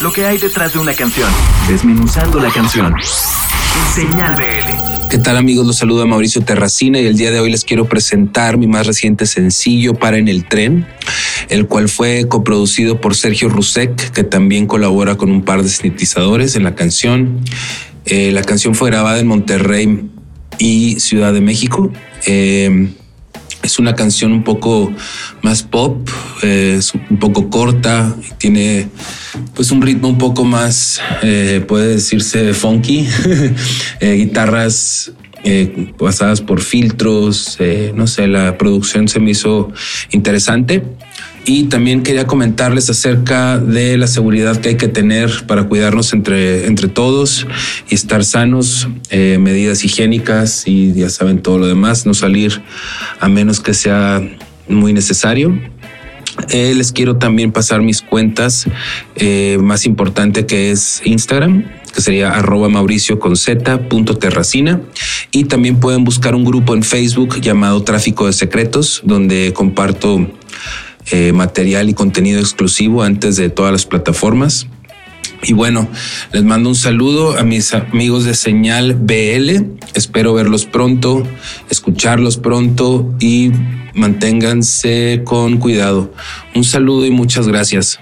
lo que hay detrás de una canción, desmenuzando la canción. Señal BL. ¿Qué tal amigos? Los saluda Mauricio Terracina y el día de hoy les quiero presentar mi más reciente sencillo Para en el tren, el cual fue coproducido por Sergio Rusek, que también colabora con un par de sintetizadores en la canción. Eh, la canción fue grabada en Monterrey y Ciudad de México. Eh, es una canción un poco más pop, eh, es un poco corta, tiene pues un ritmo un poco más, eh, puede decirse funky, eh, guitarras pasadas por filtros, no sé, la producción se me hizo interesante. Y también quería comentarles acerca de la seguridad que hay que tener para cuidarnos entre, entre todos y estar sanos, eh, medidas higiénicas y ya saben todo lo demás, no salir a menos que sea muy necesario. Eh, les quiero también pasar mis cuentas eh, más importante que es Instagram, que sería arroba mauricio punto terracina. Y también pueden buscar un grupo en Facebook llamado Tráfico de Secretos, donde comparto eh, material y contenido exclusivo antes de todas las plataformas. Y bueno, les mando un saludo a mis amigos de Señal BL. Espero verlos pronto, escucharlos pronto y manténganse con cuidado. Un saludo y muchas gracias.